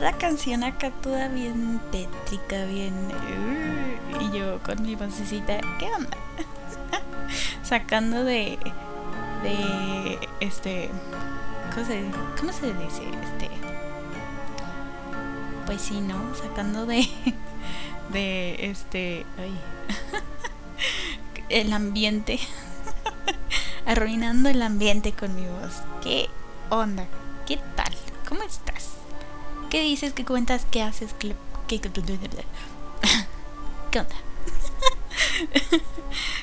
la canción acá, toda bien tétrica, bien. y yo con mi vocecita, ¿qué onda? Sacando de. de. este. ¿Cómo se, cómo se dice? Este. Pues sí, ¿no? Sacando de. de este. Ay. el ambiente. Arruinando el ambiente con mi voz. ¿Qué onda? ¿Qué dices? ¿Qué cuentas? ¿Qué haces? ¿Qué, qué, qué onda?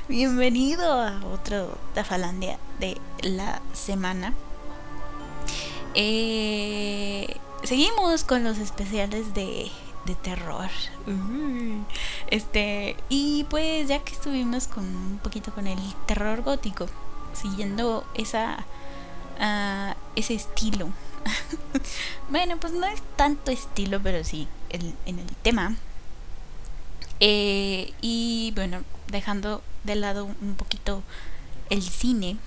Bienvenido a otro Tafalandia de la semana. Eh, seguimos con los especiales de, de terror. Uy. Este, y pues ya que estuvimos con un poquito con el terror gótico, siguiendo esa ah, ese estilo. bueno, pues no es tanto estilo, pero sí en el tema. Eh, y bueno, dejando de lado un poquito el cine,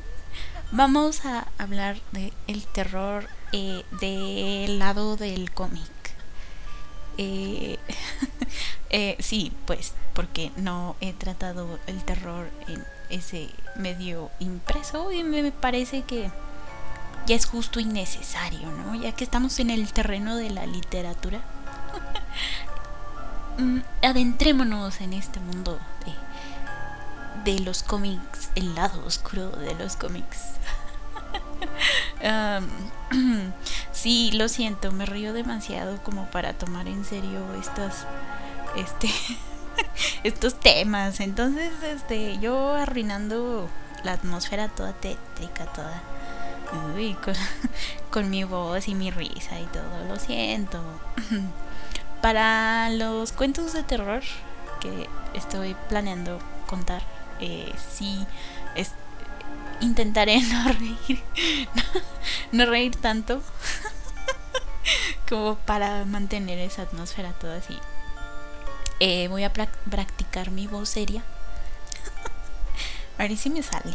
vamos a hablar de el terror eh, del lado del cómic. Eh, eh, sí, pues, porque no he tratado el terror en ese medio impreso y me parece que ya es justo y necesario, ¿no? Ya que estamos en el terreno de la literatura. Mm, Adentrémonos en este mundo de, los cómics, el lado oscuro de los cómics. Am, sí, lo siento, me río demasiado como para tomar en serio estas este estos temas. Entonces, este, yo arruinando la atmósfera toda tétrica, toda uy, con, mi voz y mi risa y todo, lo siento. Para los cuentos de terror que estoy planeando contar, eh, sí, intentaré no reír, no, reír tanto como para mantener esa atmósfera toda así. Eh, voy a prac- practicar mi voz seria. A ver si me sale.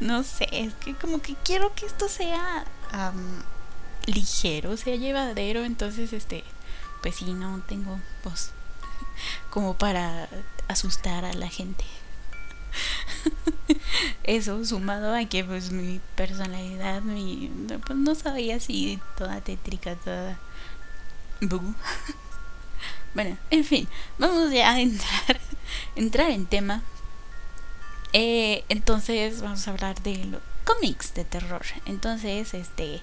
No sé, es que como que quiero que esto sea am, ligero, sea llevadero, entonces este, pues sí, no tengo voz como para asustar a la gente. Eso sumado a que pues mi personalidad, mi, pues no sabía así toda tétrica, toda... bu. Bueno, en fin, vamos ya a entrar, entrar en tema. Eh, entonces vamos a hablar de los cómics de terror. Entonces, este,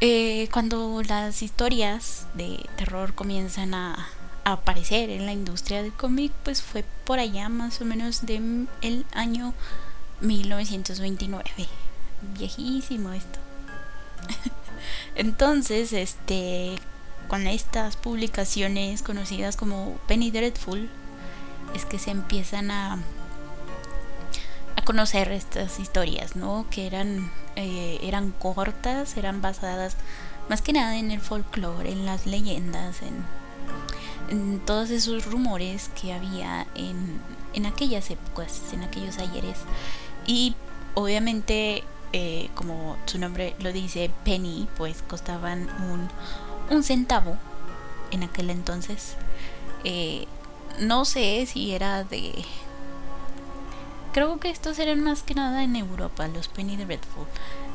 eh, cuando las historias de terror comienzan a, aparecer en la industria del cómic, pues fue por allá más o menos de m- el año 1929. Viejísimo esto. Entonces, este, con estas publicaciones conocidas como Penny Dreadful, es que se empiezan a conocer estas historias, ¿no? Que eran eh, eran cortas, eran basadas más que nada en el folclore, en las leyendas, en, en todos esos rumores que había en, en aquellas épocas, en aquellos ayeres. Y obviamente, eh, como su nombre lo dice, penny, pues costaban un, un centavo en aquel entonces. Eh, no sé si era de... Creo que estos eran más que nada en Europa, los penny dreadful.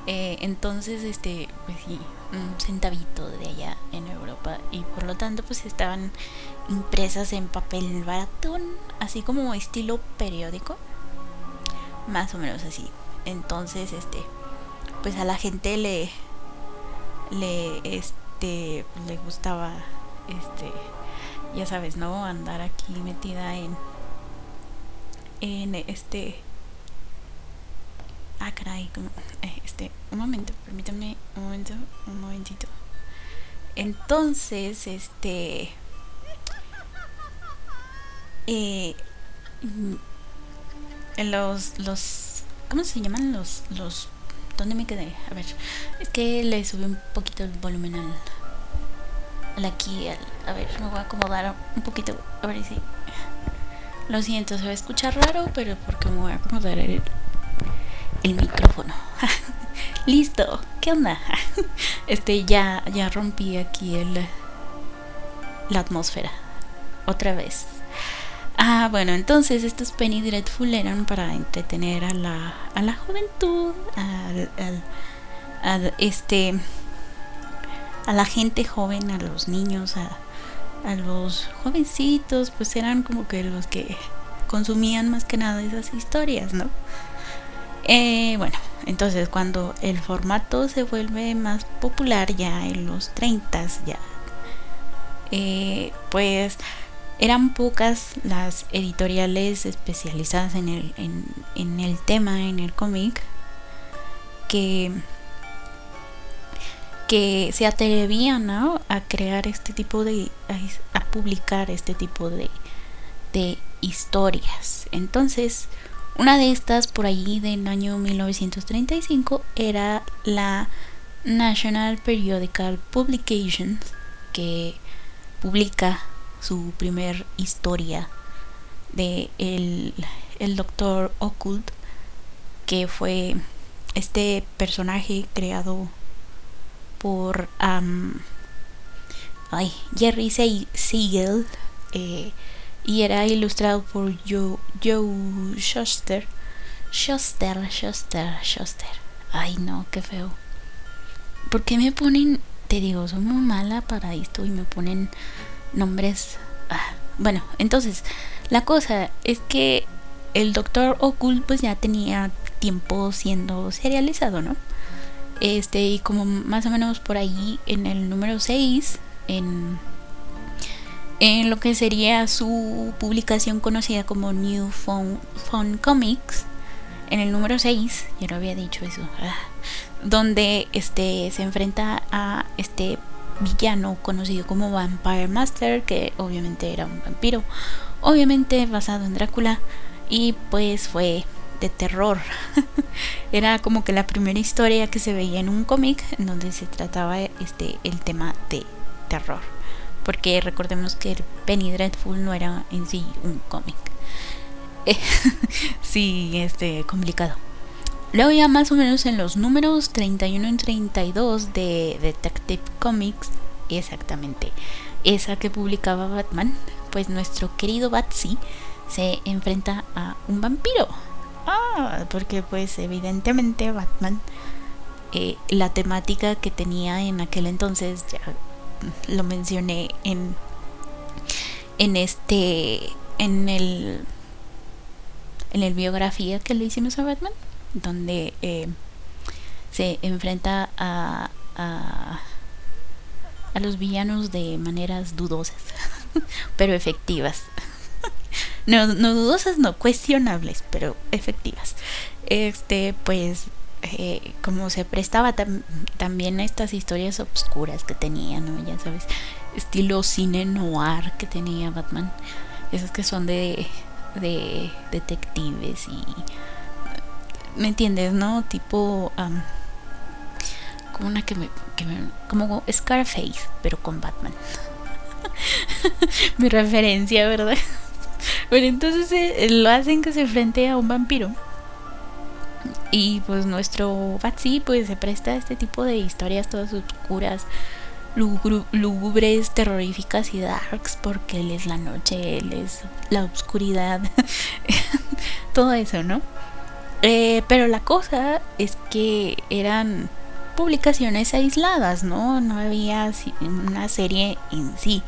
Eh, entonces, este, pues sí, un centavito de allá en Europa. Y por lo tanto, pues estaban impresas en papel baratón, así como estilo periódico. Más o menos así. Entonces, este, pues a la gente le, le, este, le gustaba, este, ya sabes, ¿no? Andar aquí metida en, en este, ah, caray, eh, este, un momento, permítame, un momento, un momentito. Entonces, este, eh, los, los, ¿cómo se llaman los, los, dónde me quedé? A ver, es que le subí un poquito el volumen al, al aquí, al, a ver, me voy a acomodar un poquito, a ver si, lo siento, se va a escuchar raro, pero porque me voy a acomodar el, el micrófono. Listo. ¿qué onda? Este, ya, ya rompí aquí el, la atmósfera. Otra vez. Ah, bueno, entonces estos Penny Dreadful eran para entretener a la, a la juventud, al, este, a la gente joven, a los niños, a, a los jovencitos, pues eran como que los que consumían más que nada esas historias, ¿no? Eh, bueno, entonces cuando el formato se vuelve más popular ya en los 30 ya, eh, pues eran pocas las editoriales especializadas en el, en, el tema, en el cómic, que, que se atrevían a crear este tipo de, a, publicar este tipo de, de historias. Entonces, una de estas por allí del año 1935 era la National Periodical Publications que publica su primer historia de el, el doctor Occult que fue este personaje creado por Jerry Siegel eh, y era ilustrado por Joe, Joe Shuster. Shuster, Shuster, Shuster. Ay no, qué feo. ¿Por qué me ponen, te digo, soy muy mala para esto y me ponen nombres. Ah, bueno, entonces, la cosa es que el Doctor Occult pues ya tenía tiempo siendo serializado, ¿no? Este, y como más o menos por ahí en el número 6, en, en lo que sería su publicación conocida como New Phone, Phone Comics, en el número 6, ya lo había dicho eso, ah, donde este se enfrenta a este villano conocido como Vampire Master, que obviamente era un vampiro, obviamente basado en Drácula, y pues fue de terror. era como que la primera historia que se veía en un cómic en donde se trataba este el tema de terror. Porque recordemos que el Penny Dreadful no era en sí un cómic. sí, este complicado. Luego ya más o menos en los números 31 y 32 de Detective Comics, exactamente esa que publicaba Batman, pues nuestro querido Batsy se enfrenta a un vampiro. Ah, porque pues evidentemente Batman, eh, la temática que tenía en aquel entonces, ya lo mencioné en, en este, en el, en el biografía que le hicimos a Batman donde eh, se enfrenta a, a, a los villanos de maneras dudosas, pero efectivas. No, no dudosas, no cuestionables, pero efectivas. Este, pues, eh, como se prestaba también a estas historias obscuras que tenía, ¿no? Ya sabes, estilo cine noir que tenía Batman. Esas que son de, de detectives y ¿Me entiendes, no? Tipo. como una que me. Como Scarface, pero con Batman. Mi referencia, ¿verdad? Bueno, entonces eh, lo hacen que se enfrente a un vampiro. Y pues nuestro Batsy pues se presta a este tipo de historias todas oscuras, lúgubres, terroríficas y darks, porque él es la noche, él es la oscuridad, todo eso, ¿no? Eh, pero la cosa es que eran publicaciones aisladas, ¿no? No había una serie en sí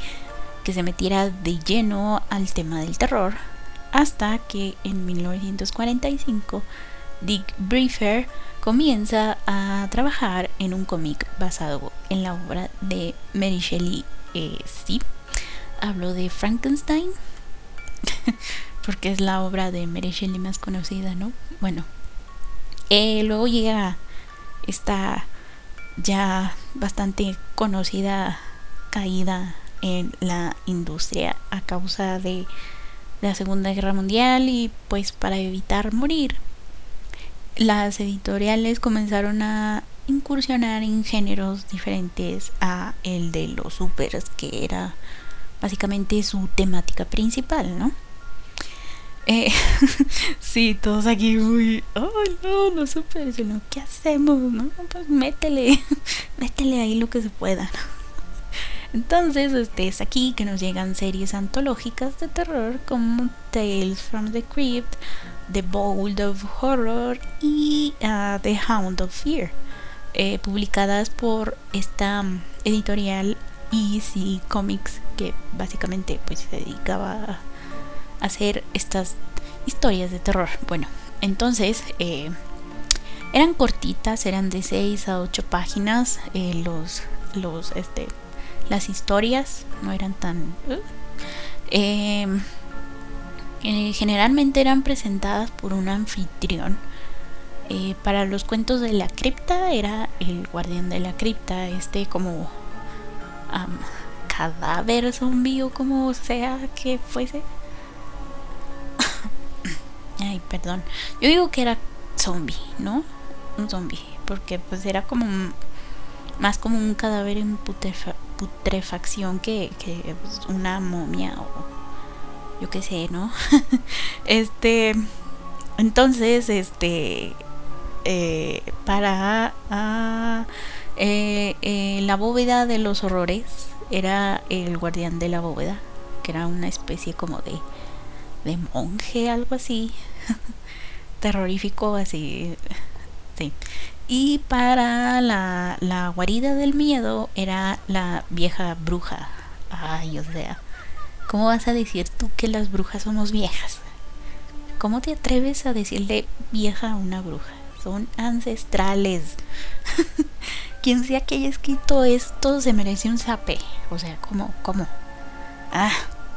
que se metiera de lleno al tema del terror hasta que en 1945 Dick Briefer comienza a trabajar en un cómic basado en la obra de Mary Shelley. Eh, sí, hablo de Frankenstein, porque es la obra de Mary Shelley más conocida, ¿no? Bueno, eh, luego llega esta ya bastante conocida caída en la industria a causa de la Segunda Guerra Mundial y pues para evitar morir las editoriales comenzaron a incursionar en géneros diferentes a el de los supers que era básicamente su temática principal, ¿no? Eh, sí, todos aquí, uy, oh no, no supe eso, no, ¿qué hacemos? No, pues métele, métele ahí lo que se pueda. Entonces, este es aquí que nos llegan series antológicas de terror como Tales from the Crypt, The Bold of Horror y uh, The Hound of Fear, eh, publicadas por esta um, editorial Easy Comics que básicamente pues se dedicaba a hacer estas historias de terror. Bueno, entonces eh, eran cortitas, eran de 6 a 8 páginas eh, los, los, este, las historias, no eran tan... Em, eh, generalmente eran presentadas por un anfitrión. para los cuentos de la cripta era el guardián de la cripta, este como cadáver zombie o como sea que fuese. Ay, perdón. Yo digo que era zombie, ¿no? Un zombie. Porque pues era como más como un cadáver putrefacción que, que pues, una momia o yo qué sé, ¿no? este. Entonces, este. Eh, para ah, eh, eh, la bóveda de los horrores era el guardián de la bóveda, que era una especie como de, de monje, algo así, terrorífico, así. Sí. Y para la, la guarida del miedo era la vieja bruja. Ay, o sea, ¿cómo vas a decir tú que las brujas somos viejas? ¿Cómo te atreves a decirle vieja a una bruja? Son ancestrales. quien sea que haya escrito esto se merece un zape. O sea, ¿cómo? ¿Cómo? Ah,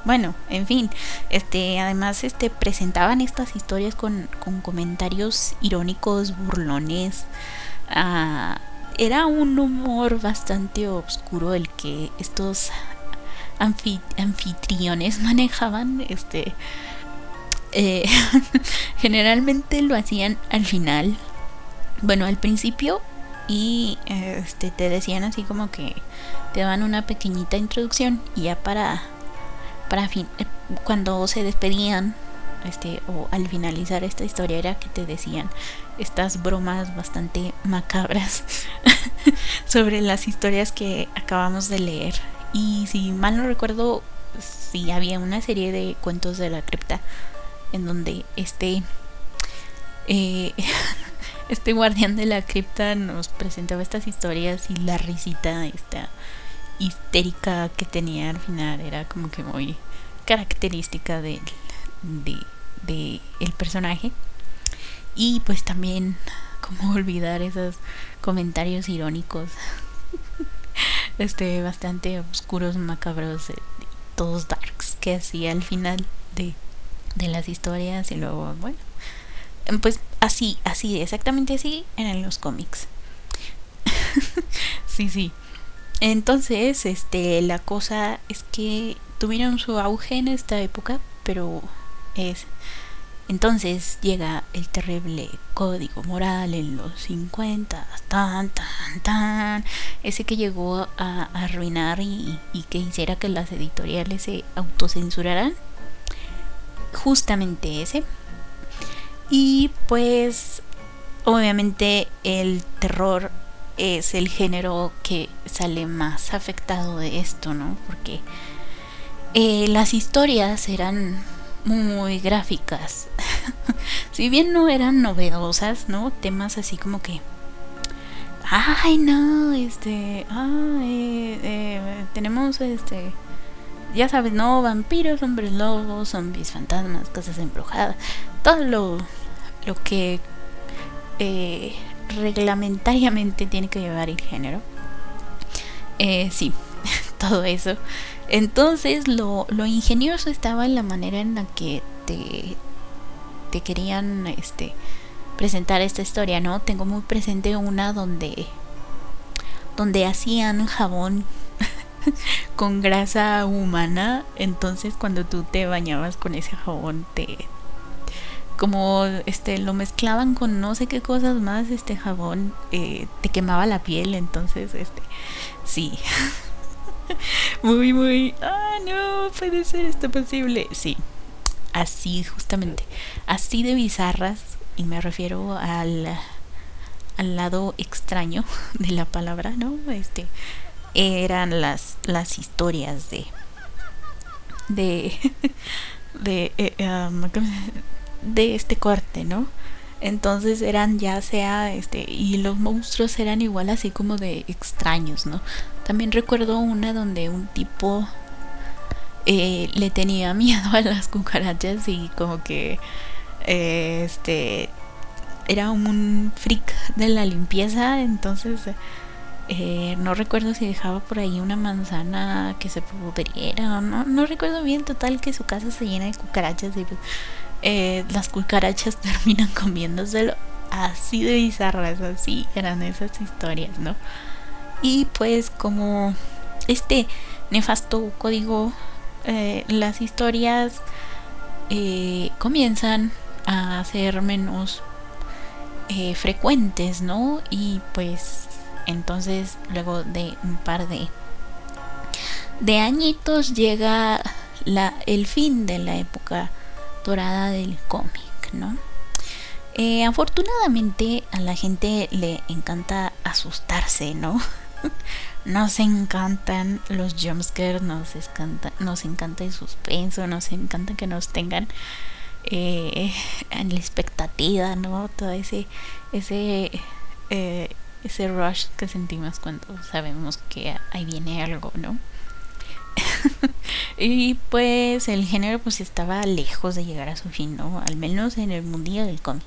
bueno, en fin. Este, además, este, presentaban estas historias con, con comentarios irónicos, burlones. Ah, era un humor bastante oscuro el que estos anfitriones manejaban. Este. Eh, generalmente lo hacían al final. Bueno, al principio y este te decían así como que te daban una pequeñita introducción y ya para para fin eh, cuando se despedían este o al finalizar esta historia era que te decían estas bromas bastante macabras sobre las historias que acabamos de leer. Y si mal no recuerdo si había una serie de cuentos de la cripta en donde este eh, este guardián de la cripta nos presentaba estas historias y la risita esta histérica que tenía al final era como que muy característica de, de, el personaje y pues también como olvidar esos comentarios irónicos este bastante oscuros macabros eh, todos darks que hacía al final de, de las historias y luego bueno pues así, así, exactamente así en los cómics. sí, sí. Entonces, este, la cosa es que tuvieron su auge en esta época, pero es entonces llega el terrible código moral en los 50, tan, tan, tan, ese que llegó a, arruinar y, y, que hiciera que las editoriales se autocensuraran. Justamente ese. Y pues obviamente el terror es el género que sale más afectado de esto, ¿no? Porque eh, las historias eran muy gráficas. si bien no eran novedosas, ¿no? Temas así como que... Ay, no, este... Ay, eh, tenemos este... Ya sabes, ¿no? Vampiros, hombres lobos, zombies, fantasmas, casas embrujadas todo lo, lo que eh, reglamentariamente tiene que llevar el género. Eh, sí, todo eso. Entonces lo, lo, ingenioso estaba en la manera en la que te, te querían este, presentar esta historia, ¿no? Tengo muy presente una donde, donde hacían jabón con grasa humana. Entonces cuando tú te bañabas con ese jabón te, como este lo mezclaban con no sé qué cosas más este jabón eh, te quemaba la piel entonces este sí. Muy muy ah no puede ser esto posible. Sí así justamente, así de bizarras, y me refiero al, al lado extraño de la palabra, ¿no? Este, eran las, las historias de, de, de, eh, um, de este corte, ¿no? Entonces eran ya sea, este, y los monstruos eran igual así como de extraños, ¿no? También recuerdo una donde un tipo eh, le tenía miedo a las cucarachas y como que, eh, este, era un freak de la limpieza, entonces eh, no recuerdo si dejaba por ahí una manzana que se pudriera, no, no recuerdo bien, total que su casa se llena de cucarachas y pues, eh, las cucarachas terminan comiéndoselo así de bizarras, así eran esas historias, ¿no? Y pues como este nefasto código, eh, las historias eh, comienzan a ser menos frecuentes, ¿no? Y pues entonces luego de un par de de añitos llega la, el fin de la época dorada del cómic, ¿no? Eh, afortunadamente a la gente le encanta asustarse, ¿no? nos encantan los jumpscares, nos encanta, nos encanta el suspenso, nos encanta que nos tengan eh, en la expectativa, ¿no? Todo ese, ese, eh, ese rush que sentimos cuando sabemos que ahí viene algo, ¿no? y pues el género pues estaba lejos de llegar a su fin, ¿no? Al menos en el mundillo del cómic.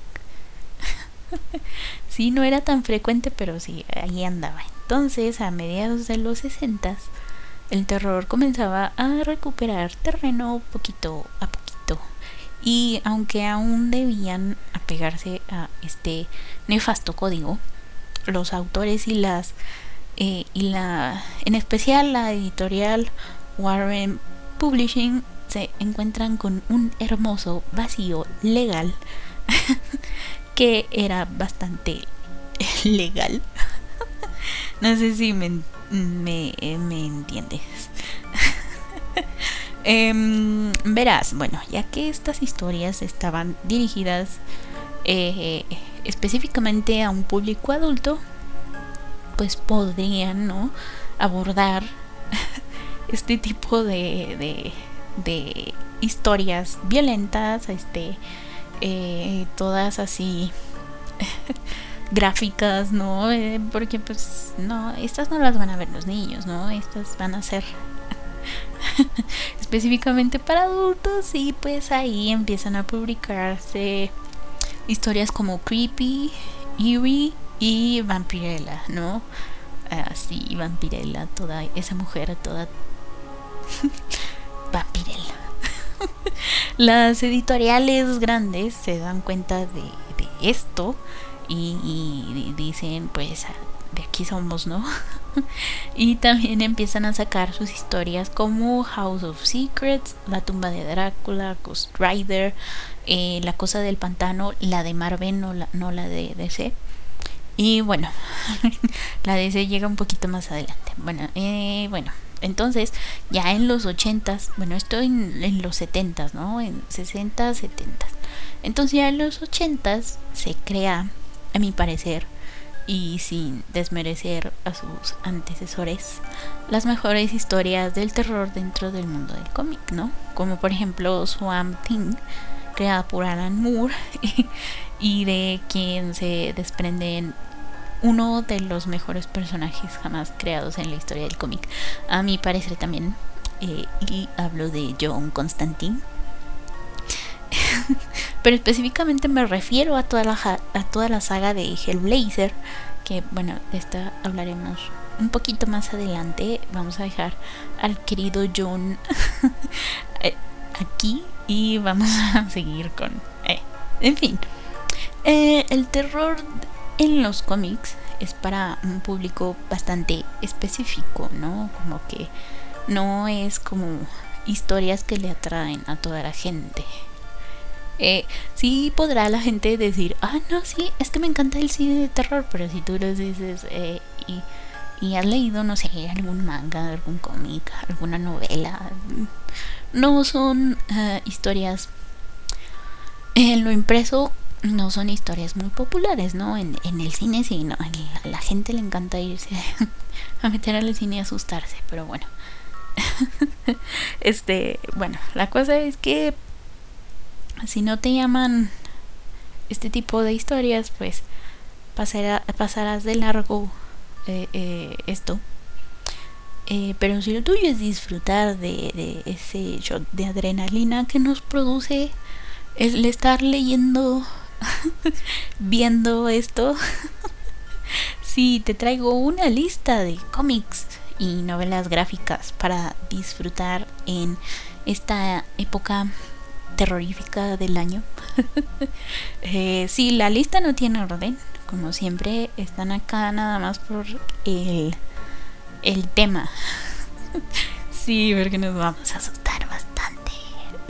sí, no era tan frecuente, pero sí, ahí andaba. Entonces, a mediados de los 60, el terror comenzaba a recuperar terreno poquito a poquito. Y aunque aún debían apegarse a este nefasto código, los autores y las eh, y la en especial la editorial Warren Publishing se encuentran con un hermoso vacío legal que era bastante legal. no sé si me, me, entiendes. Em, verás, bueno, ya que estas historias estaban dirigidas eh, específicamente a un público adulto, pues podrían ¿no? abordar este tipo de, de, historias violentas, este, eh, todas así gráficas, ¿no? Eh, porque pues no, estas no las van a ver los niños, ¿no? Estas van a ser específicamente para adultos y pues ahí empiezan a publicarse historias como Creepy, Eerie y Vampirella, ¿no? Así, Vampirella, toda esa mujer toda Vampirella. Las editoriales grandes se dan cuenta de, esto y, dicen, pues, de aquí somos, ¿no? y también empiezan a sacar sus historias como House of Secrets, La tumba de Drácula, Ghost Rider, eh, La cosa del pantano, la de Marvel, no la, no la de DC. Y bueno, la DC llega un poquito más adelante. Bueno, eh, bueno, entonces, ya en los 80s, bueno, esto en, los 70s, ¿no? En 60, 70. Entonces, ya en los 80s se crea, a mi parecer, y sin desmerecer a sus antecesores, las mejores historias del terror dentro del mundo del cómic, ¿no? Como por ejemplo Swamp Thing, creada por Alan Moore, y de quien se desprenden uno de los mejores personajes jamás creados en la historia del cómic. A mi parecer también. Eh, y hablo de John Constantine. Pero específicamente me refiero a toda, la, a toda la saga de Hellblazer. Que bueno, de esta hablaremos un poquito más adelante. Vamos a dejar al querido John eh, aquí. Y vamos a seguir con... Eh, en fin. el terror en los cómics es para un público bastante específico, ¿no? Como que no es como historias que le atraen a toda la gente. Eh, sí podrá la gente decir, ah, no, sí, es que me encanta el cine de terror, pero si tú les dices eh, y, has leído, no sé, algún manga, algún cómic, alguna novela, no son uh, historias En lo impreso no son historias muy populares, ¿no? En, el cine sí, no, a la gente le encanta irse a meter al cine y asustarse, pero bueno. este, bueno, la cosa es que si no te llaman este tipo de historias, pues pasarás de largo eh, eh, esto. Eh, pero si lo tuyo es disfrutar de, de ese shot de adrenalina que nos produce el estar leyendo viendo esto, sí, te traigo una lista de cómics y novelas gráficas para disfrutar en esta época terrorífica del año. eh, sí, la lista no tiene orden, como siempre, están acá nada más por el, el tema. sí, porque nos vamos a asustar bastante.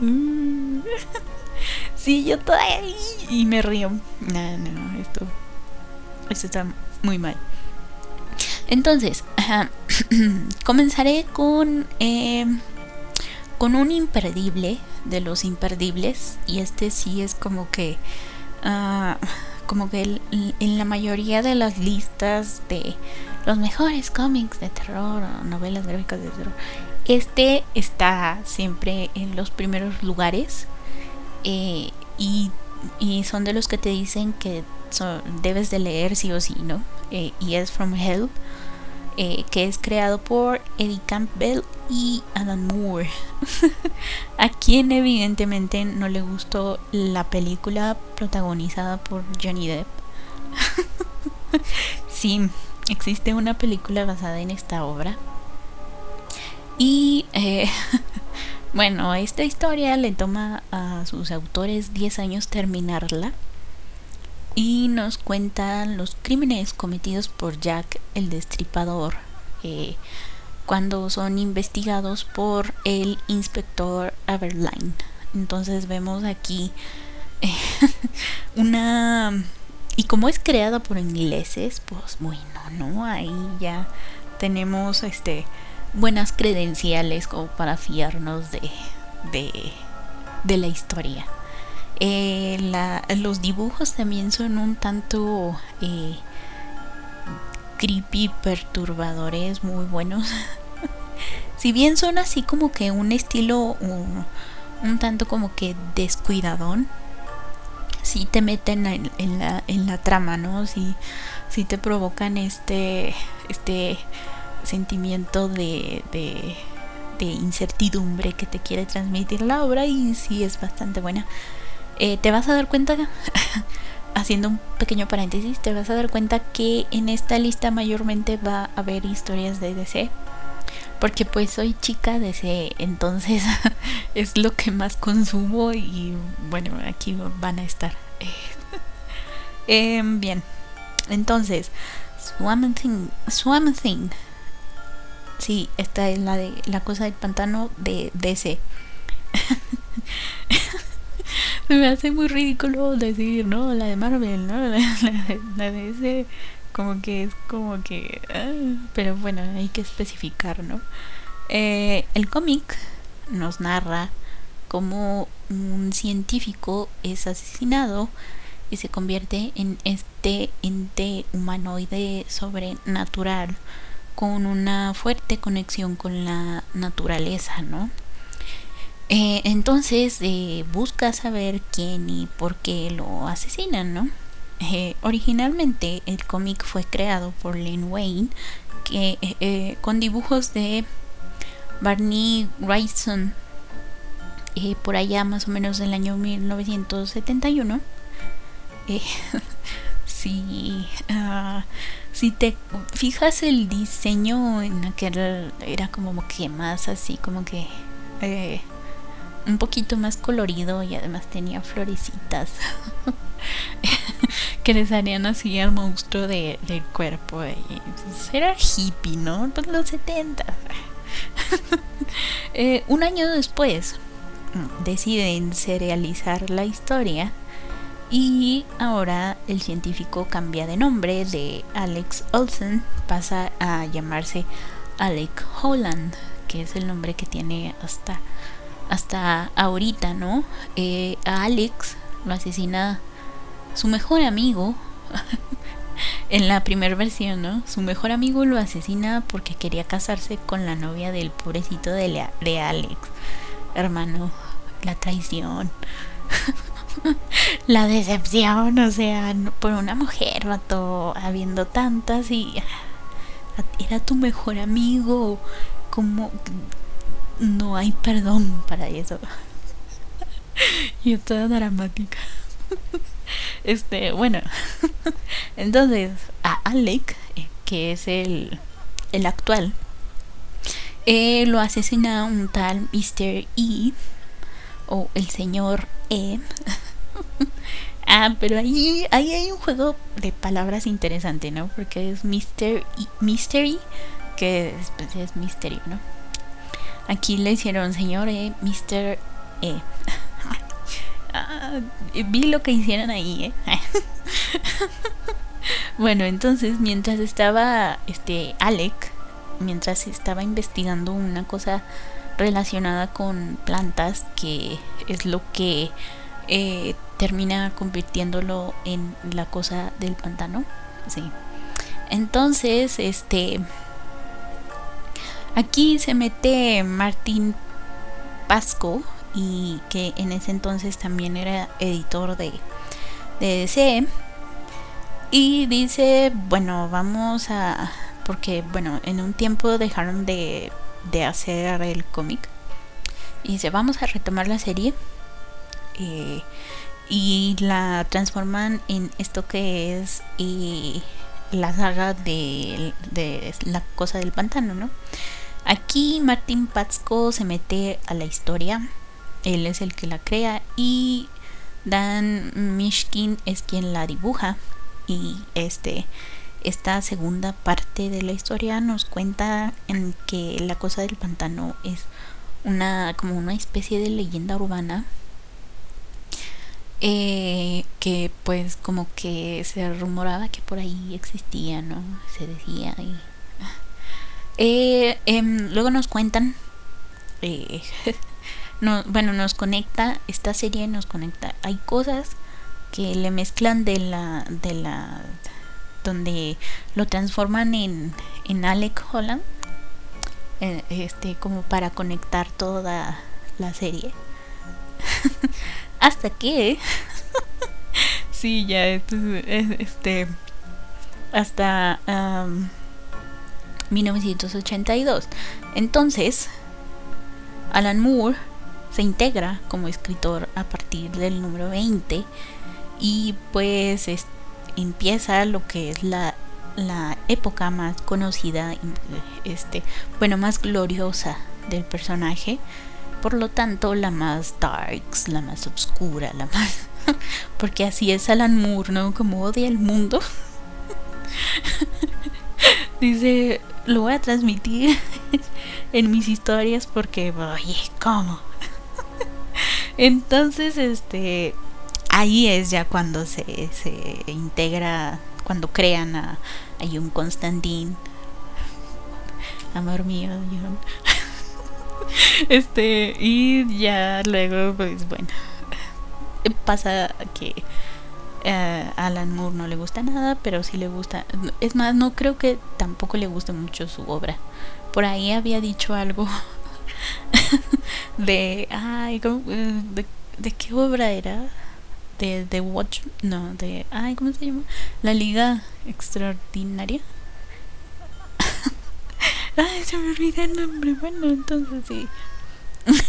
Mm. Sí, yo todavía y me río. No, no, esto, esto está muy mal. Entonces, comenzaré con eh, con un imperdible de los imperdibles y este sí es como que uh, como que en la mayoría de las listas de los mejores cómics de terror o novelas gráficas de terror este está siempre en los primeros lugares eh, y, son de los que te dicen que debes de leer sí o sí, ¿no? Eh, y es From Hell, eh, que es creado por Eddie Campbell y Alan Moore. A quien evidentemente no le gustó la película protagonizada por Johnny Depp. sí, existe una película basada en esta obra. Y Bueno, esta historia le toma a sus autores 10 años terminarla y nos cuentan los crímenes cometidos por Jack el Destripador eh, cuando son investigados por el inspector Aberline. Entonces vemos aquí eh, una... Y como es creada por ingleses, pues bueno, ¿no? Ahí ya tenemos este buenas credenciales como para fiarnos de, de, la historia. Eh, los dibujos también son un tanto eh, creepy, perturbadores, muy buenos. si bien son así como que un estilo un, tanto como que descuidadón, si te meten en, la, en la trama, ¿no? Si, si te provocan este, este sentimiento de, de, incertidumbre que te quiere transmitir la obra y sí es bastante buena. Eh, te vas a dar cuenta, haciendo un pequeño paréntesis, te vas a dar cuenta que en esta lista mayormente va a haber historias de DC. Porque pues soy chica de DC, entonces es lo que más consumo y bueno, aquí van a estar. eh, bien, entonces, Swamp Thing, Thing Sí, esta es la de la cosa del pantano de DC. me hace muy ridículo decir, ¿no? La de Marvel, ¿no? La, de DC, como que es como que... Ah, pero bueno, hay que especificar, ¿no? Eh, el cómic nos narra cómo un científico es asesinado y se convierte en este ente humanoide sobrenatural con una fuerte conexión con la naturaleza, ¿no? Eh, entonces eh, busca saber quién y por qué lo asesinan, ¿no? Eh, originalmente el cómic fue creado por Lynn Wayne que, con dibujos de Barney Wrightson por allá más o menos del año 1971. sí, uh, si te fijas el diseño en aquel era como que más así como que eh, un poquito más colorido y además tenía florecitas que les harían así al monstruo de, del cuerpo. Y, pues, era hippie no pues los 70 eh, un año después deciden serializar la historia y ahora el científico cambia de nombre de Alex Olsen, pasa a llamarse Alec Holland, que es el nombre que tiene hasta, hasta ahorita, ¿no? Eh, a Alex lo asesina su mejor amigo. en la primera versión, ¿no? Su mejor amigo lo asesina porque quería casarse con la novia del pobrecito de, de Alex. Hermano, la traición. la decepción, o sea, por una mujer, vato, habiendo tantas y ah, era tu mejor amigo, como no hay perdón para eso. Yo toda dramática. Este, bueno, entonces a Alec, eh, que es el, el actual, eh, lo asesina un tal Mr. E o el señor E. ah, pero ahí, ahí hay un juego de palabras interesante, ¿no? Porque es. E, Mystery, que es, pues, es misterio, ¿no? Aquí le hicieron señor E, Mr. E. Ah, vi lo que hicieron ahí, ¿eh? bueno, entonces mientras estaba este Alec, mientras estaba investigando una cosa relacionada con plantas, que es lo que eh, termina convirtiéndolo en la cosa del pantano. Sí. Entonces, este. Aquí se mete Martín Pasco, y que en ese entonces también era editor de, de DC. Y dice, bueno, vamos a... Porque, bueno, en un tiempo dejaron de, de hacer el cómic. Y dice, vamos a retomar la serie. Eh, y la transforman en esto que es eh, la saga de, la cosa del pantano, ¿no? Aquí Martín Patzko se mete a la historia él es el que la crea y Dan Mishkin es quien la dibuja y este esta segunda parte de la historia nos cuenta en que la cosa del pantano es una como una especie de leyenda urbana eh, que pues como que se rumoraba que por ahí existía no se decía y eh, em, luego nos cuentan eh, no, bueno, nos conecta, esta serie nos conecta. Hay cosas que le mezclan de la, de la, donde lo transforman en, en Alec Holland, eh, este, como para conectar toda la serie. Hasta que, sí, ya, este, hasta 1982. Entonces, Alan Moore se integra como escritor a partir del número 20 y pues empieza lo que es la, la época más conocida, este, bueno, más gloriosa del personaje, por lo tanto la más darks, la más oscura, la más... porque así es Alan Moore, ¿no? Como odia el mundo. Dice, lo voy a transmitir en mis historias porque, oye, ¿cómo? Entonces, este, ahí es ya cuando se, se integra, cuando crean a, a Jun Constantin. Amor mío, Jun. este, y ya luego, pues bueno, pasa que a Alan Moore no le gusta nada, pero sí le gusta. Es más, no creo que tampoco le guste mucho su obra. Por ahí había dicho algo de, ay, eh, de, de, qué obra era? De, de Watch, no, de, ay, ¿cómo se llama? La Liga Extraordinaria. ay, se me olvidó el nombre. Bueno, entonces sí.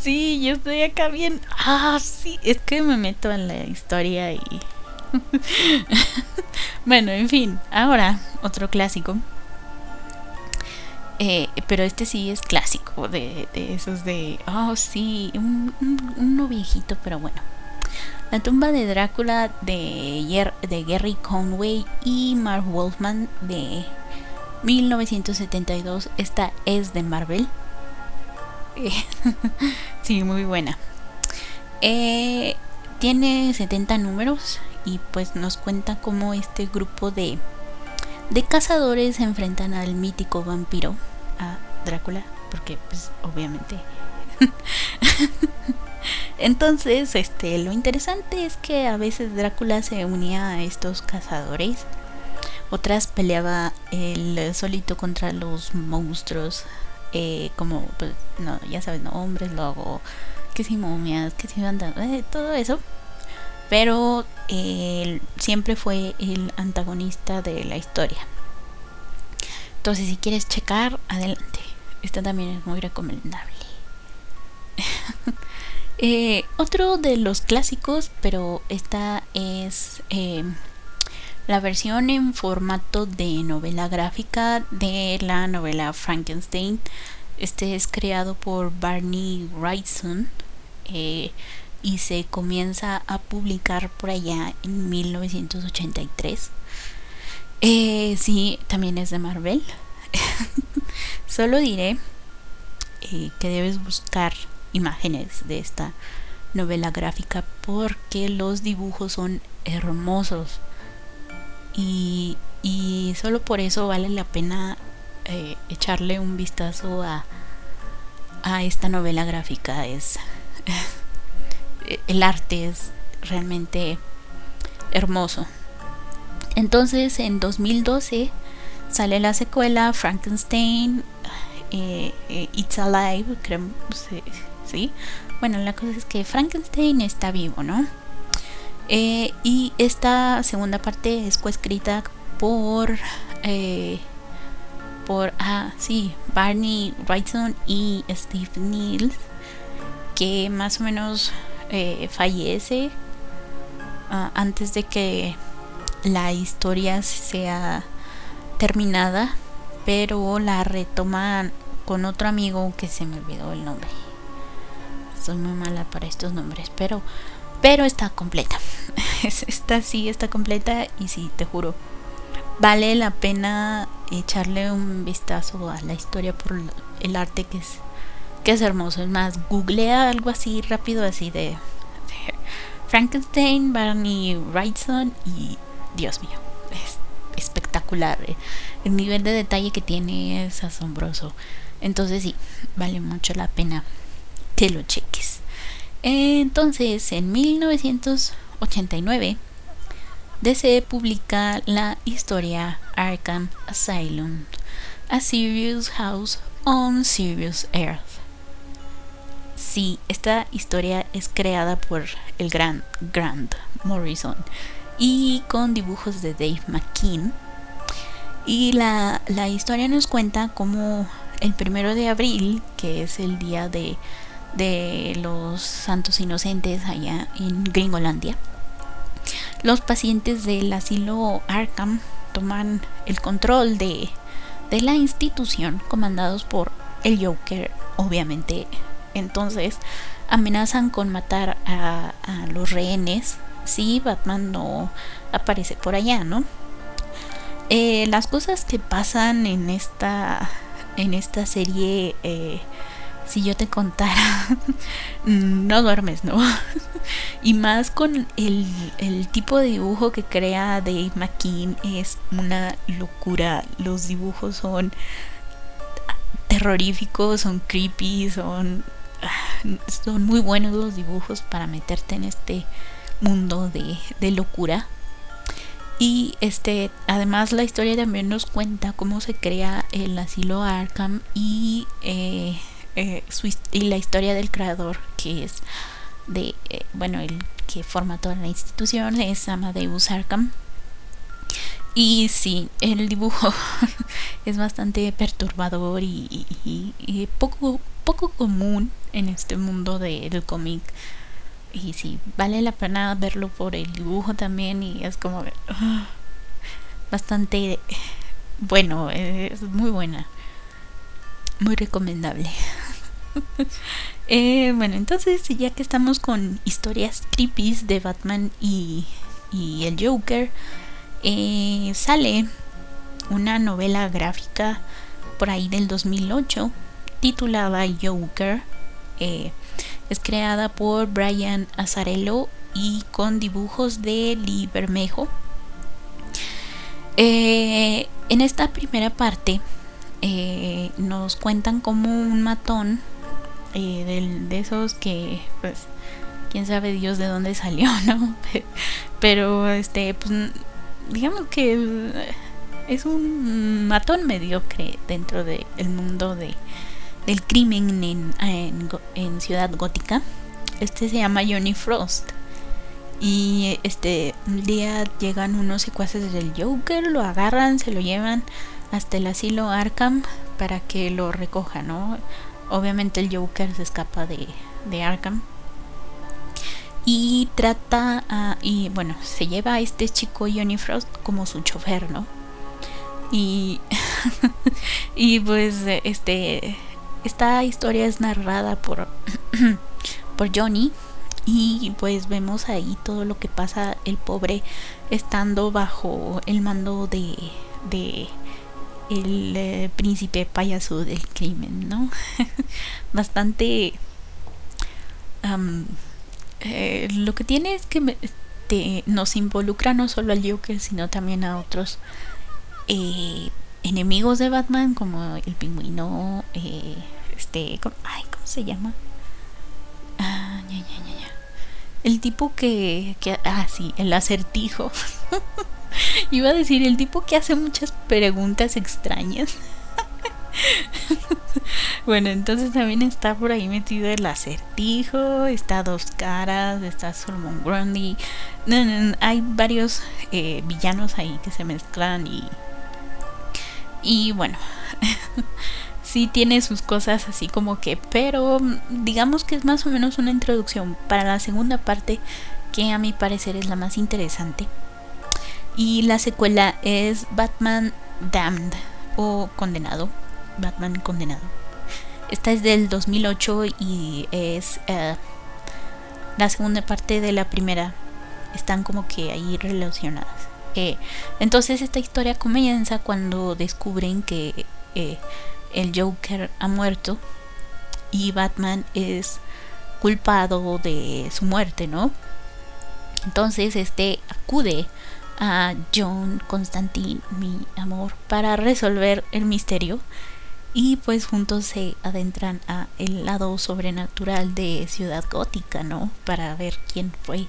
sí, yo estoy acá bien. Ah, sí, es que me meto en la historia y. bueno, en fin, ahora otro clásico eh, pero este sí es clásico, de, esos de, oh sí, un, uno viejito, pero bueno. La tumba de Drácula de, de Gary Conway y Mark Wolfman de 1972. Esta es de Marvel. sí, muy buena. Eh, tiene 70 números y pues nos cuenta cómo este grupo de de cazadores se enfrentan al mítico vampiro, a Drácula, porque pues obviamente Entonces, este, lo interesante es que a veces Drácula se unía a estos cazadores, otras peleaba él solito contra los monstruos, eh, como, pues, no, ya sabes, no, hombres lobo, que si momias, que si bandas, eh, todo eso. Pero él siempre fue el antagonista de la historia. Entonces, si quieres checar, adelante. Esta también es muy recomendable. Eh, otro de los clásicos, pero esta es eh, la versión en formato de novela gráfica de la novela Frankenstein. Este es creado por Barney Wrightson eh, y se comienza a publicar por allá en 1983. sí, también es de Marvel. Solo diré que debes buscar imágenes de esta novela gráfica porque los dibujos son hermosos y, y solo por eso vale la pena eh, echarle un vistazo a, a esta novela gráfica es el arte es realmente hermoso entonces en 2012 sale la secuela Frankenstein eh, eh, It's Alive creo ¿sí? Bueno, la cosa es que Frankenstein está vivo, ¿no? Eh, y esta segunda parte es coescrita por por ah sí Barney Wrightson y Steve Niels que más o menos eh, fallece ah, antes de que la historia sea terminada pero la retoman con otro amigo que se me olvidó el nombre soy muy mala para estos nombres, pero pero está completa. Esta sí está completa y sí, te juro, vale la pena echarle un vistazo a la historia por el arte que es que es hermoso. Es más, googlea algo así rápido así de, Frankenstein, Barney Wrightson y Dios mío, es espectacular. El nivel de detalle que tiene es asombroso. Entonces sí, vale mucho la pena que lo cheques. Entonces, en 1989, DC publica la historia Arkham Asylum, A Serious House on Serious Earth. Sí, esta historia es creada por el gran Grant Morrison y con dibujos de Dave McKean. Y la, la historia nos cuenta cómo el primero de abril, que es el día de de los santos inocentes allá en Gringolandia. Los pacientes del asilo Arkham toman el control de, de la institución comandados por el Joker, obviamente. Entonces amenazan con matar a, los rehenes si Batman no aparece por allá, ¿no? Eh, las cosas que pasan en esta en esta serie eh, si yo te contara, no duermes, ¿no? y más con el, el, tipo de dibujo que crea Dave McKean es una locura. Los dibujos son terroríficos, son creepy, son, son muy buenos los dibujos para meterte en este mundo de, de locura. Y este, además la historia también nos cuenta cómo se crea el asilo Arkham y eh, eh, y la historia del creador, que es de, eh, bueno, el que forma toda la institución, es Amadeus Arkham. Y sí, el dibujo es bastante perturbador y, poco, poco común en este mundo del cómic. Y sí, vale la pena verlo por el dibujo también y es como bastante bueno, es muy buena. Muy recomendable. Eh, bueno, entonces ya que estamos con historias creepy de Batman y, y el Joker, eh, sale una novela gráfica por ahí del 2008 titulada Joker. Eh, es creada por Brian Azarello y con dibujos de Lee Bermejo. en esta primera parte nos cuentan como un matón eh, de esos que pues quién sabe Dios de dónde salió, ¿no? Pero este, pues digamos que es un matón mediocre dentro del mundo de, del crimen en, en, Ciudad Gótica. Este se llama Johnny Frost. Y este un día llegan unos secuaces del Joker, lo agarran, se lo llevan hasta el asilo Arkham para que lo recoja, ¿no? Obviamente el Joker se escapa de, de Arkham y trata a, y bueno, se lleva a este chico Johnny Frost como su chofer, ¿no? Y y pues este esta historia es narrada por por Johnny y pues vemos ahí todo lo que pasa el pobre estando bajo el mando de de el eh, príncipe payaso del crimen, ¿no? Bastante eh, lo que tiene es que nos involucra no solo al Joker, sino también a otros eh, enemigos de Batman, como el pingüino, este, ay, ¿cómo se llama? Ah, el tipo que, que, ah, sí, el acertijo. Iba a decir, el tipo que hace muchas preguntas extrañas. bueno, entonces también está por ahí metido el acertijo, está Dos Caras, está Solomon Grundy. hay varios eh, villanos ahí que se mezclan y. Y bueno, sí tiene sus cosas así como que, pero digamos que es más o menos una introducción para la segunda parte que a mi parecer es la más interesante. Y la secuela es Batman Damned o Condenado Batman Condenado. Esta es del 2008 y es eh, la segunda parte de la primera. Están como que ahí relacionadas. Eh, entonces esta historia comienza cuando descubren que eh, el Joker ha muerto y Batman es culpado de su muerte, ¿no? Entonces este acude a John Constantine, mi amor, para resolver el misterio y pues juntos se adentran a el lado sobrenatural de Ciudad Gótica, ¿no? Para ver quién fue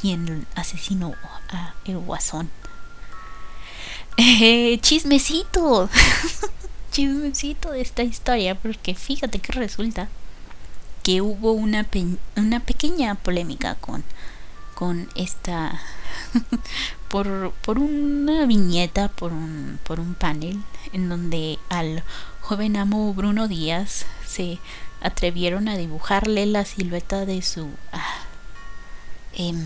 quien asesinó a el guasón. Eh, chismecito, chismecito de esta historia, porque fíjate que resulta que hubo una, una pequeña polémica con, con esta por, por una viñeta, por un, por un panel en donde al joven amo Bruno Díaz se atrevieron a dibujarle la silueta de su... Ah, em,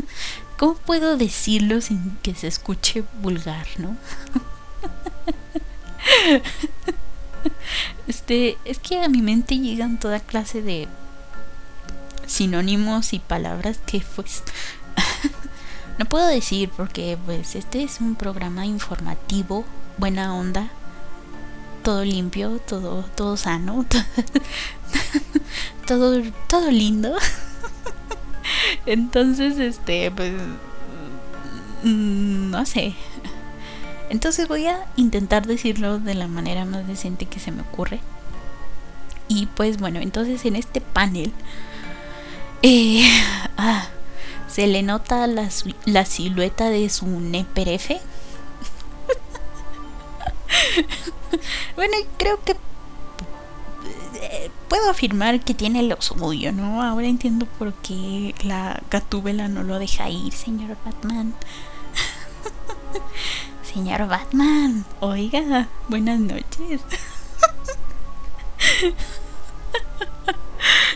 ¿Cómo puedo decirlo sin que se escuche vulgar, no? este, es que a mi mente llegan toda clase de sinónimos y palabras que pues no puedo decir porque pues este es un programa informativo, buena onda, todo limpio, todo, todo sano, todo, todo lindo. Entonces, este, pues, mm, no sé. Entonces voy a intentar decirlo de la manera más decente que se me ocurre. Y pues bueno, entonces en este panel eh, ah, se le nota la, silueta de su neperefe bueno, creo que eh, puedo afirmar que tiene lo suyo, ¿no? Ahora entiendo por qué la gatúbela no lo deja ir, señor Batman. señor Batman, oiga, buenas noches.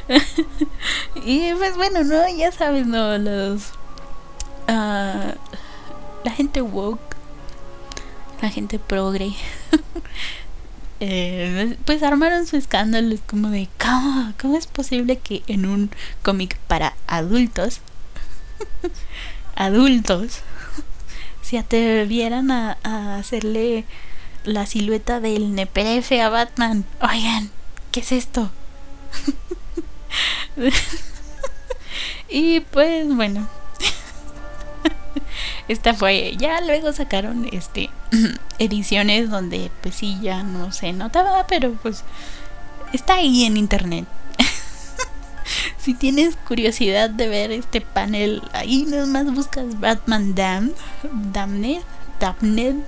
y pues bueno, no, ya sabes, no, los... Uh, la gente woke la gente progre. Eh, pues armaron su escándalo. Es como de, ¿cómo, ¿cómo es posible que en un cómic para adultos, adultos, se atrevieran a, a hacerle la silueta del NPF a Batman? Oigan, ¿qué es esto? y pues bueno, esta fue ya luego sacaron este ediciones donde pues sí ya no se notaba pero pues está ahí en internet si tienes curiosidad de ver este panel, ahí nomás buscas Batman Dam, Damned, Damned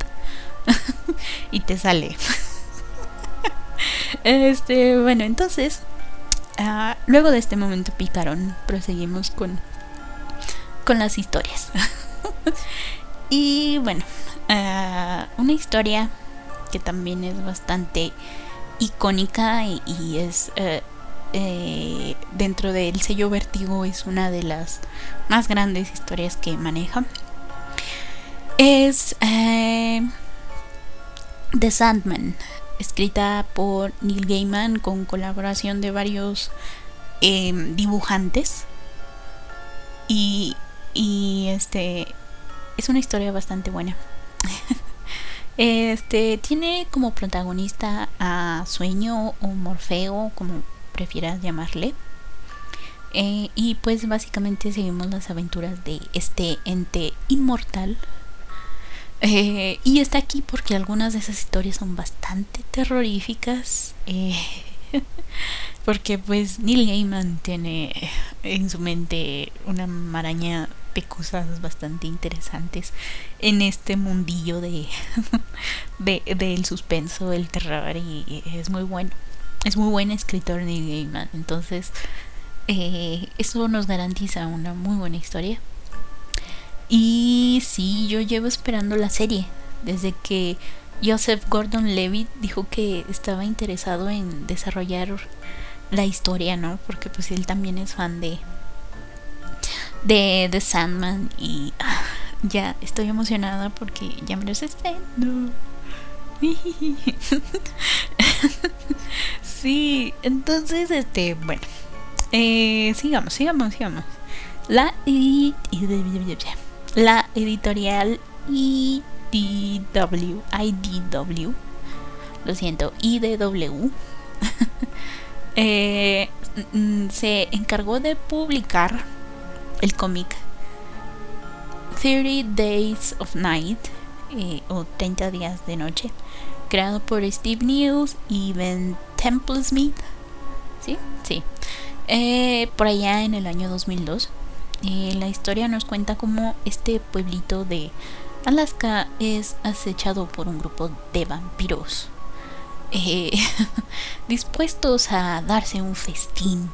y te sale. este, bueno, entonces, uh, luego de este momento picaron, proseguimos con, con las historias. y bueno, uh, una historia que también es bastante icónica y, es uh, eh, dentro del sello Vertigo es una de las más grandes historias que maneja. Es eh, The Sandman, escrita por Neil Gaiman con colaboración de varios em, dibujantes. Y, y este es una historia bastante buena. este tiene como protagonista a Sueño o Morfeo, como prefieras llamarle. Eh, y pues básicamente seguimos las aventuras de este ente inmortal. Eh, y está aquí porque algunas de esas historias son bastante terroríficas. Eh, porque pues Neil Gaiman tiene en su mente una maraña de cosas bastante interesantes en este mundillo de, de del suspenso, el terror y es muy bueno es muy buen escritor Neil Gaiman. Entonces, eh, eso nos garantiza una muy buena historia. Y sí, yo llevo esperando la serie. Desde que Joseph Gordon Levitt dijo que estaba interesado en desarrollar la historia, ¿no? Porque pues él también es fan de de The Sandman y ah, ya estoy emocionada porque ya me los no sí, entonces, este, bueno, eh, sigamos, sigamos, sigamos. La, la editorial IDW, IDW, lo siento, IDW, eh, mm, se encargó de publicar el cómic 30 Days of Night eh, o 30 días de noche creado por Steve News y Ben Templesmith. ¿Sí? Sí. Eh, por allá en el año 2002. Eh, la historia nos cuenta cómo este pueblito de Alaska es acechado por un grupo de vampiros. Eh, dispuestos a darse un festín.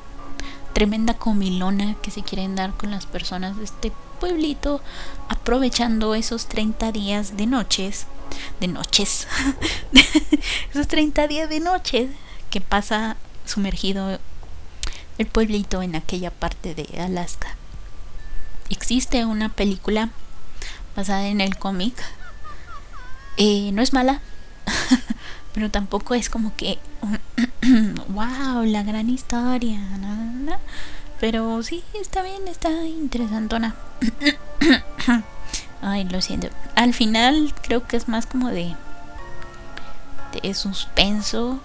Tremenda comilona que se quieren dar con las personas de este pueblito, aprovechando esos 30 días de noches de noches, esos 30 días de noche que pasa sumergido el pueblito en aquella parte de Alaska. Existe una película basada en el cómic. Eh, no es mala, pero tampoco es como que, wow, la gran historia. Pero sí, está bien, está interesantona. Ay, lo siento. Al final creo que es más como de. de suspenso.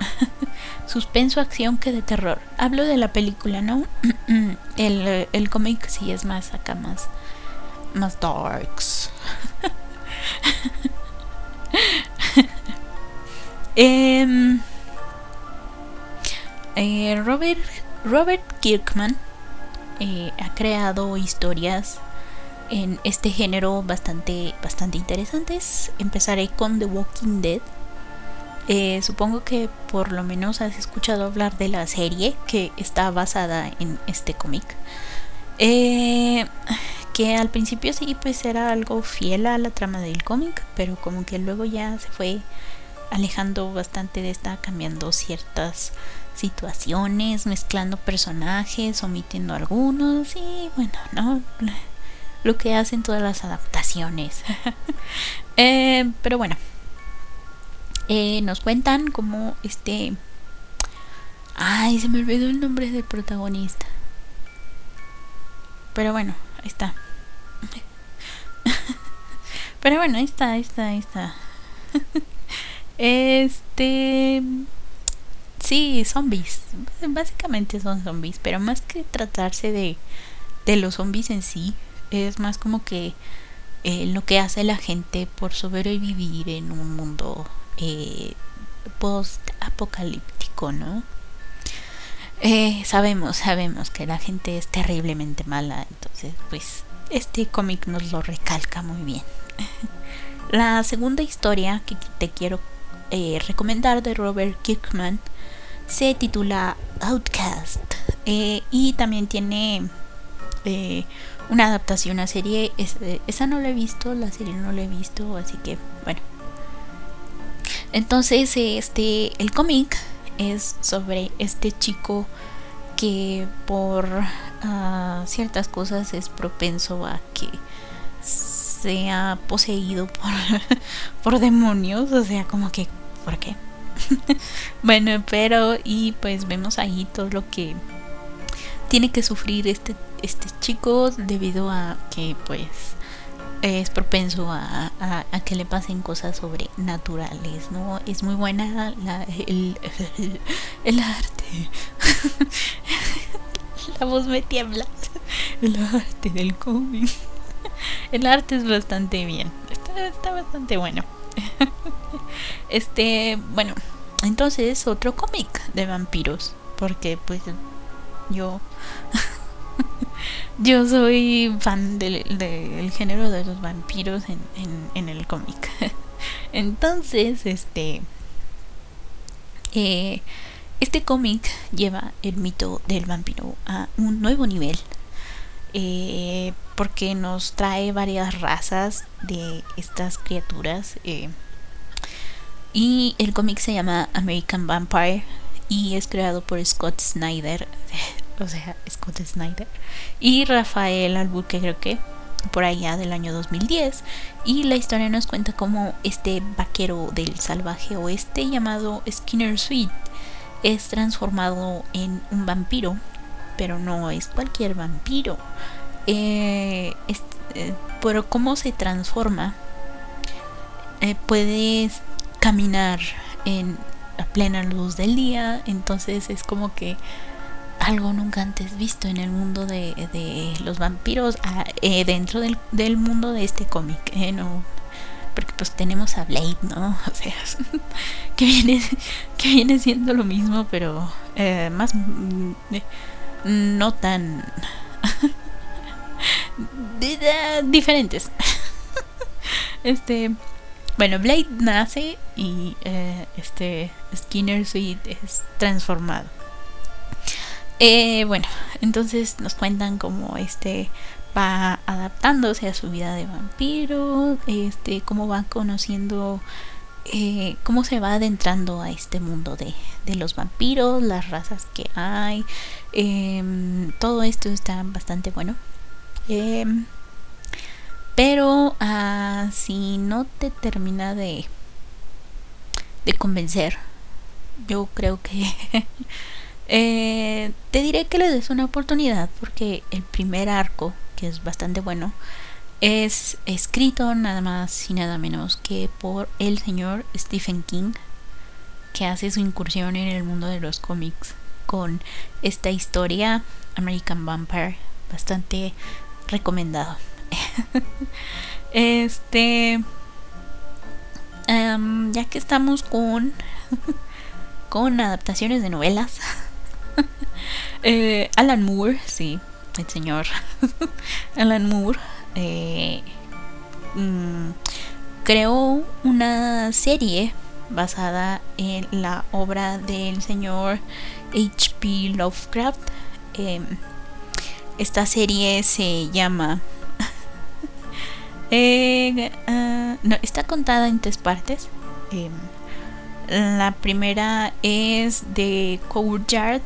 suspenso, acción que de terror. Hablo de la película, ¿no? el, el cómic sí es más acá, más. más darks. Em, eh, Robert, Robert Kirkman eh, ha creado historias en este género bastante, bastante interesantes. Empezaré con The Walking Dead. Eh, supongo que por lo menos has escuchado hablar de la serie que está basada en este cómic. Eh, que al principio sí, pues era algo fiel a la trama del cómic, pero como que luego ya se fue alejando bastante de esta, cambiando ciertas situaciones, mezclando personajes, omitiendo algunos y bueno, no lo que hacen todas las adaptaciones. Eh, pero bueno, eh, nos cuentan como este... Ay, se me olvidó el nombre del protagonista. Pero bueno, ahí está. Pero bueno, ahí está, ahí está, ahí está. Este... Sí, zombies. Básicamente son zombies, pero más que tratarse de, de los zombies en sí, es más como que eh, lo que hace la gente por sobrevivir en un mundo eh, post apocalíptico, ¿no? Eh, sabemos, sabemos que la gente es terriblemente mala, entonces pues este cómic nos lo recalca muy bien. La segunda historia que te quiero recomendar de Robert Kirkman se titula Outcast y también tiene una adaptación a serie. esa no la he visto, la serie no la he visto, así que bueno. Entonces, este, el cómic es sobre este chico que por ah, ciertas cosas es propenso a que sea poseído por, por demonios, o sea, como que, ¿por qué? bueno, pero y pues vemos ahí todo lo que tiene que sufrir este, este chico debido a que pues es propenso a, que le pasen cosas sobrenaturales, ¿no? Es muy buena el, el, arte. la voz me tiembla. El arte del cómic. El arte es bastante bien. Está, está bastante bueno. Este, bueno, entonces otro cómic de vampiros. Porque pues yo yo soy fan del, género de los vampiros en, el cómic. Entonces, este. Eh, este cómic lleva el mito del vampiro a un nuevo nivel. Eh, porque nos trae varias razas de estas criaturas. Eh, y el cómic se llama American Vampire y es creado por Scott Snyder o sea, Scott Snyder, y Rafael Albuquerque, creo que por allá del año 2010. Y la historia nos cuenta cómo este vaquero del salvaje oeste llamado Skinner Sweet es transformado en un vampiro, pero no es cualquier vampiro. Eh, eh, pero cómo se transforma, eh, puedes caminar en plena luz del día, entonces es como que algo nunca antes visto en el mundo de, los vampiros ah, eh, dentro del, mundo de este cómic eh, no porque pues tenemos a Blade no o sea que viene que viene siendo lo mismo pero eh, más mm, no tan diferentes. Este bueno Blade nace y este Skinner Sweet es transformado eh, bueno, entonces nos cuentan cómo este va adaptándose a su vida de vampiro, este, cómo va conociendo, eh, cómo se va adentrando a este mundo de, los vampiros, las razas que hay, em, todo esto está bastante bueno. Em, pero ah, si no te termina de, de convencer, yo creo que Eh, te diré que le des una oportunidad porque el primer arco, que es bastante bueno, es escrito nada más y nada menos que por el señor Stephen King, que hace su incursión en el mundo de los cómics con esta historia American Vampire, bastante recomendado. este, ya que estamos con con adaptaciones de novelas. Eh, Alan Moore, sí, el señor Alan Moore, eh, mm, creó una serie basada en la obra del señor H.P. Lovecraft. Em, esta serie se llama... Eh, ah, no, está contada en tres partes. Em, la primera es de Courtyard,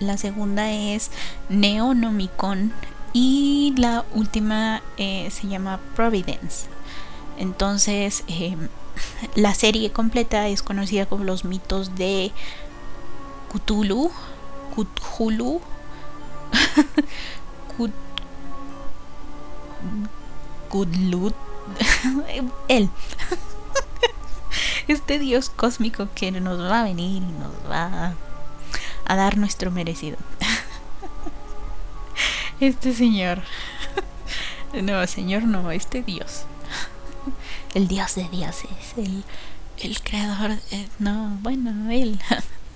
la segunda es Neonomicon y la última eh, se llama Providence. Entonces, em, la serie completa es conocida como los mitos de Cthulhu, Cthulhu, Cthulhu, él este Dios cósmico que nos va a venir y nos va a, dar nuestro merecido. Este Señor. No, Señor no, este Dios. El Dios de dioses, el, el creador. no, bueno, Él.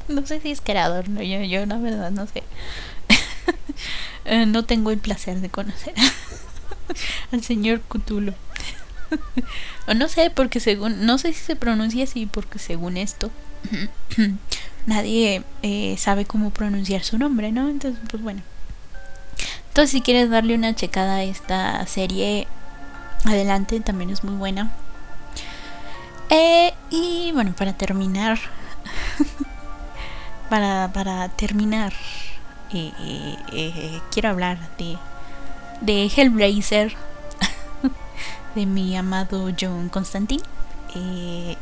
no sé si es creador, no, yo, yo la verdad no sé. Eh, no tengo el placer de conocer al señor Cthulhu. o no sé, porque según, no sé si se pronuncia así, porque según esto, nadie eh, sabe cómo pronunciar su nombre, ¿no? Entonces, pues bueno. Entonces, si quieres darle una checada a esta serie, adelante, también es muy buena. Eh, y bueno, para terminar, para, para terminar, eh, eh, quiero hablar de, de Hellblazer, de mi amado John Constantine.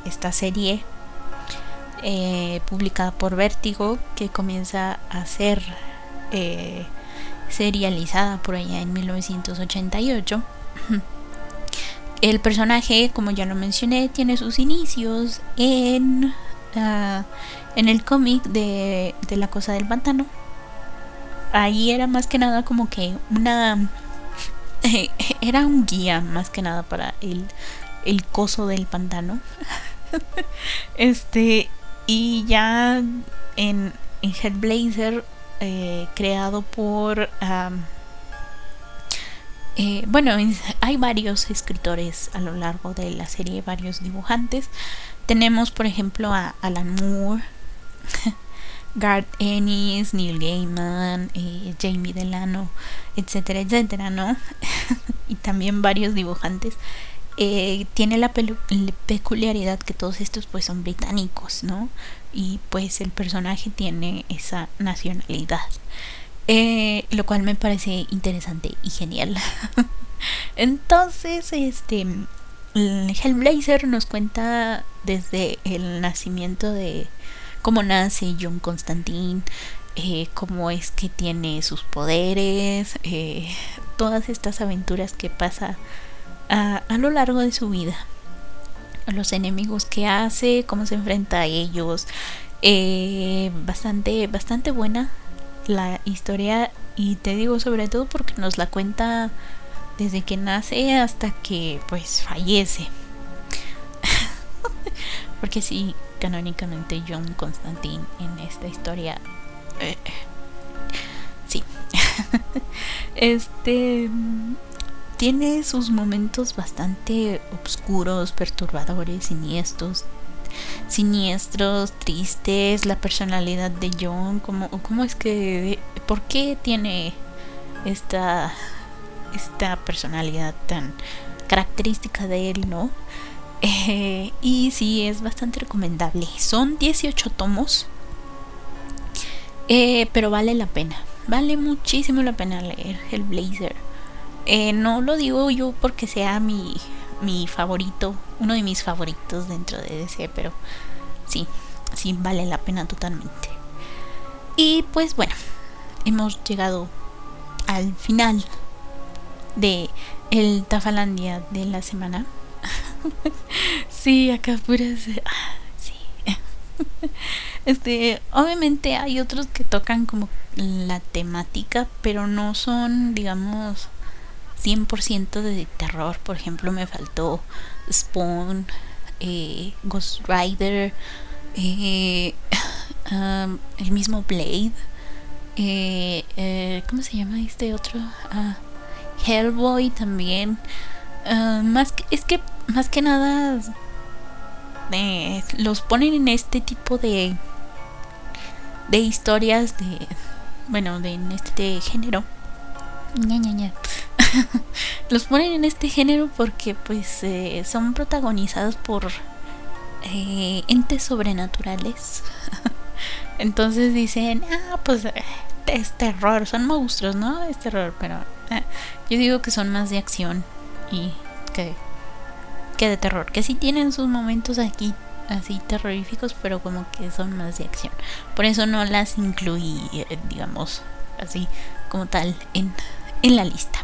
esta serie publicada por Vértigo que comienza a ser serializada por allá en 1988. El personaje, como ya lo mencioné, tiene sus inicios en, ah, en el cómic de, de La Cosa del Pantano. Ahí era más que nada como que una... era un guía más que nada para el, el coso del pantano. este, y ya en, en Headblazer, eh, creado por... Eh, bueno, hay varios escritores a lo largo de la serie, varios dibujantes. Tenemos, por ejemplo, a Alan Moore, Garth Ennis, Neil Gaiman, eh, Jamie Delano, etcétera, etcétera, ¿no? y también varios dibujantes. Eh, tiene la, peculiaridad que todos estos pues son británicos, ¿no? Y pues el personaje tiene esa nacionalidad. Eh, lo cual me parece interesante y genial. Entonces, este Hellblazer nos cuenta desde el nacimiento de cómo nace John Constantine, eh, cómo es que tiene sus poderes, todas estas aventuras que pasa a, lo largo de su vida, los enemigos que hace, cómo se enfrenta a ellos, bastante, bastante buena la historia y te digo sobre todo porque nos la cuenta desde que nace hasta que pues fallece. porque sí, canónicamente John Constantine en esta historia eh, sí. este tiene sus momentos bastante oscuros, perturbadores, siniestros, siniestros, tristes, la personalidad de John, como cómo es que por qué tiene esta esta personalidad tan característica de él, ¿no? Eh, y sí, es bastante recomendable. Son 18 tomos, eh, pero vale la pena. Vale muchísimo la pena leer el Blazer. Eh, no lo digo yo porque sea mi, mi favorito, uno de mis favoritos dentro de DC, pero sí, sí vale la pena totalmente. Y pues bueno, hemos llegado al final de el Tafalandia de la semana. sí, acá puras ah, sí. este, obviamente hay otros que tocan como la temática, pero no son, digamos, 100% de terror. Por ejemplo, me faltó Spawn, eh, Ghost Rider, eh, el mismo Blade. Eh, eh, ¿Cómo se llama este otro? Ah, Hellboy también. Uh, más que, es que más que nada los ponen en este tipo de de historias de bueno de en este género ña, ña, ña. los ponen en este género porque pues eh, son protagonizados por eh, entes sobrenaturales. Entonces dicen, ah, pues eh, es terror, son monstruos, ¿no? Es terror, pero yo digo que son más de acción y que, que de terror. Que sí tienen sus momentos aquí así terroríficos, pero como que son más de acción. Por eso no las incluí, digamos, así como tal en, en la lista.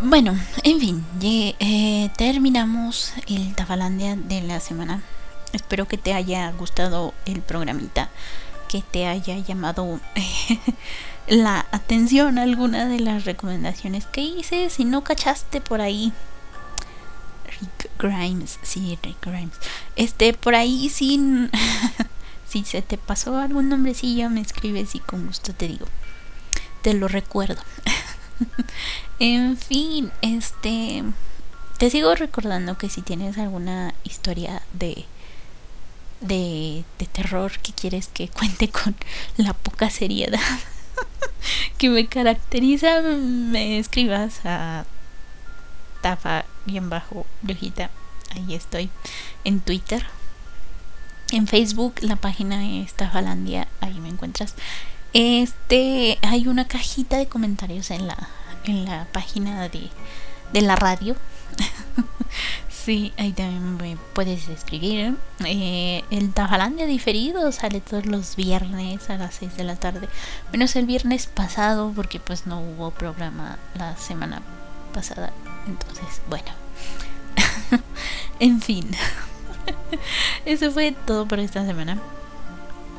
Bueno, en fin, eh, terminamos el Tafalandia de la semana. Espero que te haya gustado el programita, que te haya llamado la atención alguna de las recomendaciones que hice. Si no cachaste por ahí, Rick Grimes, sí, Rick Grimes. Este, por ahí sin, Si se te pasó algún nombrecillo, me escribes y con gusto te digo. Te lo recuerdo. en fin, este. Te sigo recordando que si tienes alguna historia de, de, de terror que quieres que cuente con la poca seriedad que me caracteriza, me escribas a tafa bien bajo brujita. Ahí estoy en Twitter. En Facebook la página es Tafalandia, ahí me encuentras. Este, hay una cajita de comentarios en la en la página de, de la radio. sí, ahí también me puedes escribir. Eh, el Tafalandia diferido sale todos los viernes a las 6 de la tarde. Menos el viernes pasado porque pues no hubo programa la semana pasada. Entonces, bueno. en fin. Eso fue todo por esta semana.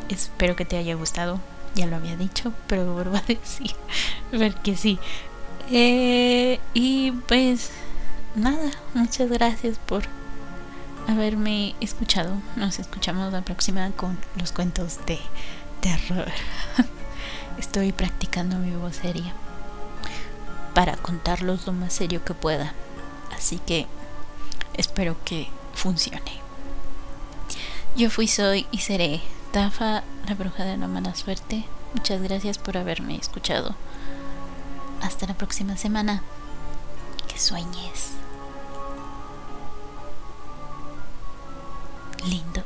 Espero que te haya gustado. Ya lo había dicho, pero vuelvo a decir. Porque sí. Eh, y pues nada, muchas gracias por haberme escuchado. Nos escuchamos la próxima con los cuentos de terror. Estoy practicando mi voz seria para contarlos lo más serio que pueda. Así que espero que funcione. Yo fui, soy y seré Tafa, la bruja de la mala suerte. Muchas gracias por haberme escuchado. Hasta la próxima semana. Que sueñes. Lindo.